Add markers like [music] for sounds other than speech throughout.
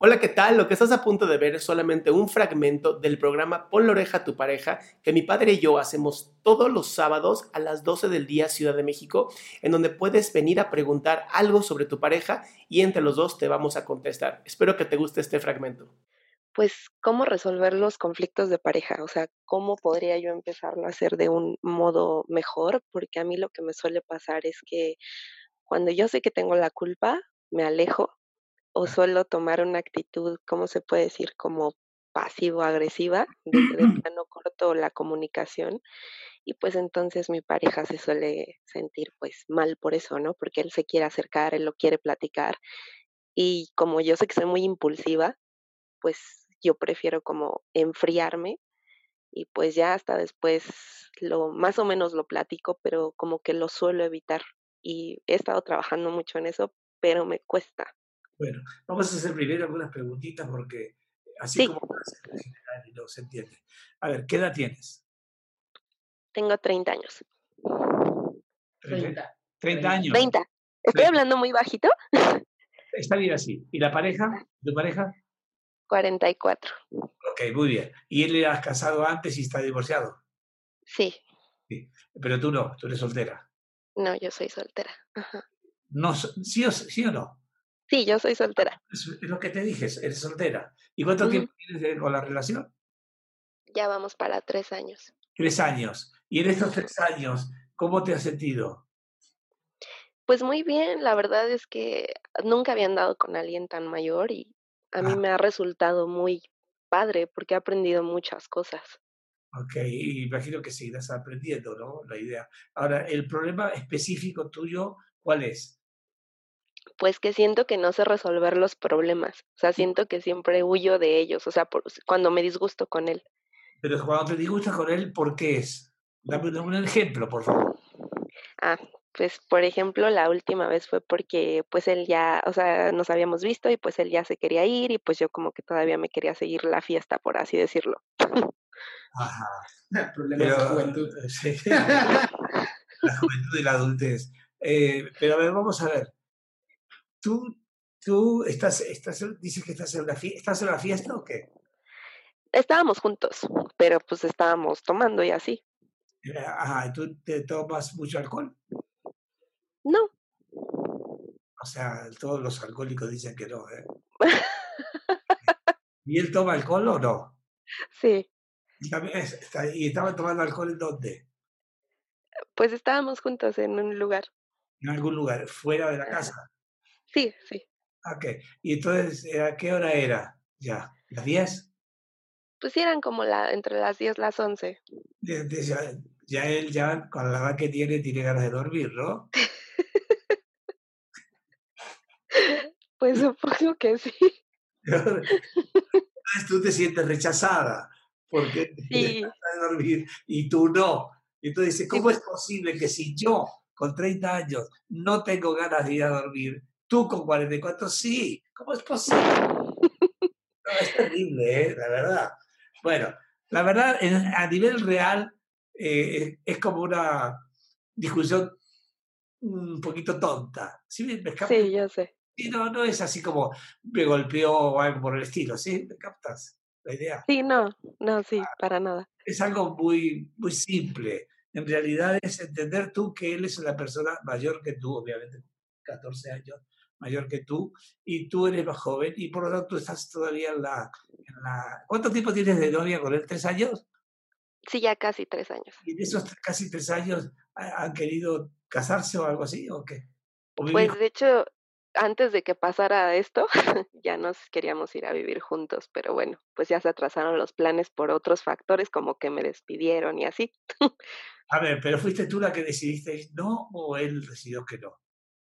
Hola, ¿qué tal? Lo que estás a punto de ver es solamente un fragmento del programa Pon la oreja a tu pareja que mi padre y yo hacemos todos los sábados a las 12 del día Ciudad de México, en donde puedes venir a preguntar algo sobre tu pareja y entre los dos te vamos a contestar. Espero que te guste este fragmento. Pues, ¿cómo resolver los conflictos de pareja? O sea, ¿cómo podría yo empezarlo a hacer de un modo mejor? Porque a mí lo que me suele pasar es que cuando yo sé que tengo la culpa, me alejo o suelo tomar una actitud, ¿cómo se puede decir? Como pasivo-agresiva, de de plano corto la comunicación y pues entonces mi pareja se suele sentir pues mal por eso, ¿no? Porque él se quiere acercar, él lo quiere platicar y como yo sé que soy muy impulsiva, pues yo prefiero como enfriarme y pues ya hasta después lo más o menos lo platico, pero como que lo suelo evitar y he estado trabajando mucho en eso, pero me cuesta. Bueno, vamos a hacer primero algunas preguntitas porque así Sí. como en general y no se entiende. A ver, ¿qué edad tienes? Tengo 30 años. 30, 30 años. 30. ¿Estoy Sí. hablando muy bajito? Está bien así. ¿Y la pareja? [laughs] ¿Tu pareja? 44. Ok, muy bien. ¿Y él era casado antes y está divorciado? Sí. Pero tú no, tú eres soltera. No, yo soy soltera. Ajá. No, so- ¿sí, o, ¿Sí o no? Sí, yo soy soltera. Es, es lo que te dije, eres soltera. ¿Y cuánto tiempo tienes de- con la relación? Ya vamos para tres años. Tres años. Y en estos tres años, ¿cómo te has sentido? Pues muy bien, la verdad es que nunca había andado con alguien tan mayor y a mí Ah. me ha resultado muy padre porque he aprendido muchas cosas. Ok, y imagino que seguirás aprendiendo, ¿no? La idea. Ahora, el problema específico tuyo, ¿cuál es? Pues que siento que no sé resolver los problemas, o sea, siento que siempre huyo de ellos, o sea, por- cuando me disgusto con él. Pero cuando te disgustas con él, ¿por qué es? Dame un- un ejemplo, por favor. Ah, pues por ejemplo, la última vez fue porque pues él ya, o sea, nos habíamos visto y pues él ya se quería ir y pues yo como que todavía me quería seguir la fiesta, por así decirlo. Ajá. [laughs] Problemas de Pero, juventud. eh, sí. la juventud y la adultez. Eh, pero a ver, vamos a ver. Tú, tú estás, estás, dices que estás en una fiesta, ¿estás en una fiesta o qué? Estábamos juntos, pero pues estábamos tomando y así. Eh, Ajá, ¿tú te tomas mucho alcohol? No, O sea, todos los alcohólicos dicen que no, ¿eh? [laughs] ¿Y él toma alcohol o no? sí, Y, también es- está- ¿y estaban tomando alcohol en dónde? pues estábamos juntos en un lugar. En algún lugar, fuera de la casa. Sí, sí. Ok. ¿Y entonces eh, a qué hora era? Ya, ¿las 10? Pues eran como la, entre las 10 las 11. De- de- Ya, ya él, ya con la edad que tiene, tiene ganas de dormir, ¿no? [laughs] Pues [laughs] supongo que sí. Entonces tú te sientes rechazada porque [laughs] Sí. de dormir y tú no. Entonces dices, ¿cómo es posible que si yo con 30 años no tengo ganas de ir a dormir, tú con 44 sí? ¿Cómo es posible? No, es terrible, ¿eh? la verdad. Bueno, la verdad, a nivel real, eh, es como una discusión un poquito tonta. ¿Sí me? Sí, yo sé. Sí, no, no es así como me golpeó o algo por el estilo, ¿sí? ¿Me captas la idea? Sí, no, no, sí, para nada. Es algo muy, muy simple. En realidad es entender tú que él es una persona mayor que tú, obviamente, 14 años mayor que tú, y tú eres más joven, y por lo tanto estás todavía en la... En la... ¿Cuánto tiempo tienes de novia con él? ¿Tres años? Sí, ya casi tres años. ¿Y en esos casi tres años han querido casarse o algo así, o qué? pues de hecho, antes de que pasara esto, [laughs] ya nos queríamos ir a vivir juntos, pero bueno, pues ya se atrasaron los planes por otros factores, como que me despidieron y así. [laughs] a ver, pero fuiste tú la que decidiste no o él decidió que no.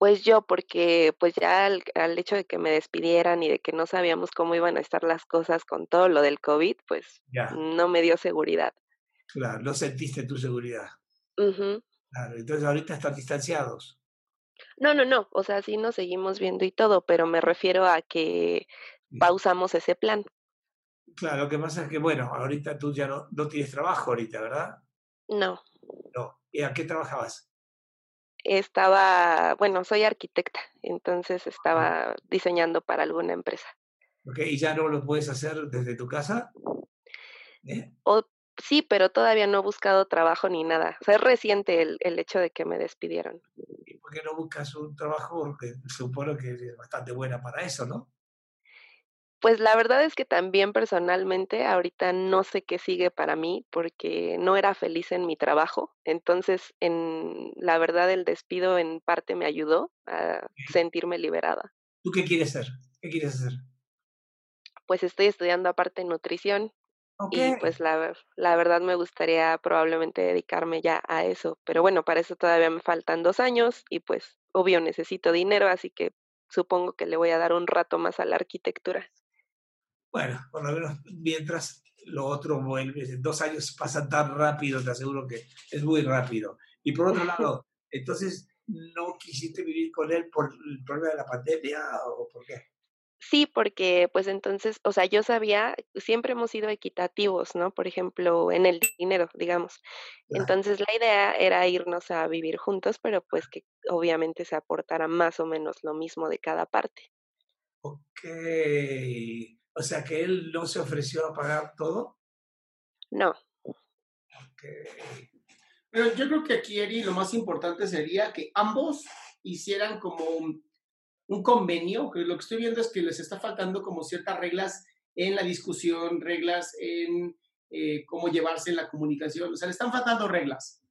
Pues yo, porque pues ya al, hecho de que me despidieran y de que no sabíamos cómo iban a estar las cosas con todo lo del COVID, pues no me dio seguridad. Claro, no sentiste tu seguridad. Claro, entonces ahorita están distanciados. No, no, no, o sea, sí nos seguimos viendo y todo, pero me refiero a que pausamos ese plan. Claro, lo que pasa es que, bueno, ahorita tú ya no, no tienes trabajo ahorita, ¿verdad? No. No. ¿Y a qué trabajabas? Estaba, bueno, soy arquitecta, entonces estaba diseñando para alguna empresa. Ok, ¿y ya no lo puedes hacer desde tu casa? ¿Eh? O, sí, pero todavía no he buscado trabajo ni nada. O sea, es reciente el, el hecho de que me despidieron. ¿Y por qué no buscas un trabajo? Porque supongo que es bastante buena para eso, ¿no? Pues la verdad es que también personalmente ahorita no sé qué sigue para mí porque no era feliz en mi trabajo. Entonces, en la verdad el despido en parte me ayudó a sentirme liberada. ¿Tú qué quieres ser? ¿Qué quieres hacer? Pues estoy estudiando aparte nutrición y pues la, la verdad me gustaría probablemente dedicarme ya a eso. Pero bueno, para eso todavía me faltan dos años y pues obvio necesito dinero, así que supongo que le voy a dar un rato más a la arquitectura. Bueno, por lo menos mientras lo otro vuelve, dos años pasan tan rápido, te aseguro que es muy rápido. Y por otro lado, [laughs] entonces, ¿no quisiste vivir con él por el problema de la pandemia o por qué? Sí, porque pues entonces, o sea, yo sabía, siempre hemos sido equitativos, ¿no? Por ejemplo, en el dinero, digamos. Entonces la idea era irnos a vivir juntos, pero pues que obviamente se aportara más o menos lo mismo de cada parte. Ok. O sea que él no se ofreció a pagar todo. No. Pero yo creo que aquí, Eri, lo más importante sería que ambos hicieran como un convenio, que lo que estoy viendo es que les está faltando como ciertas reglas en la discusión, reglas en eh, cómo llevarse en la comunicación, o sea, le están faltando reglas,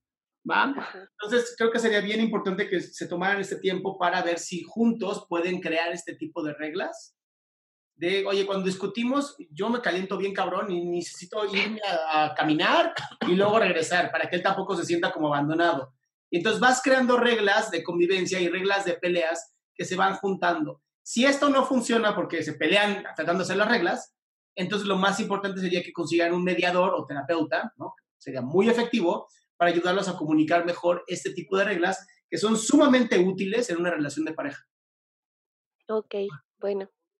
¿va? Entonces, creo que sería bien importante que se tomaran este tiempo para ver si juntos pueden crear este tipo de reglas de, oye, cuando discutimos, yo me caliento bien cabrón y necesito irme a, caminar y luego regresar para que él tampoco se sienta como abandonado. Y entonces vas creando reglas de convivencia y reglas de peleas que se van juntando. Si esto no funciona porque se pelean tratando de las reglas, entonces lo más importante sería que consigan un mediador o terapeuta, ¿no? Sería muy efectivo para ayudarlos a comunicar mejor este tipo de reglas que son sumamente útiles en una relación de pareja. Ok, bueno.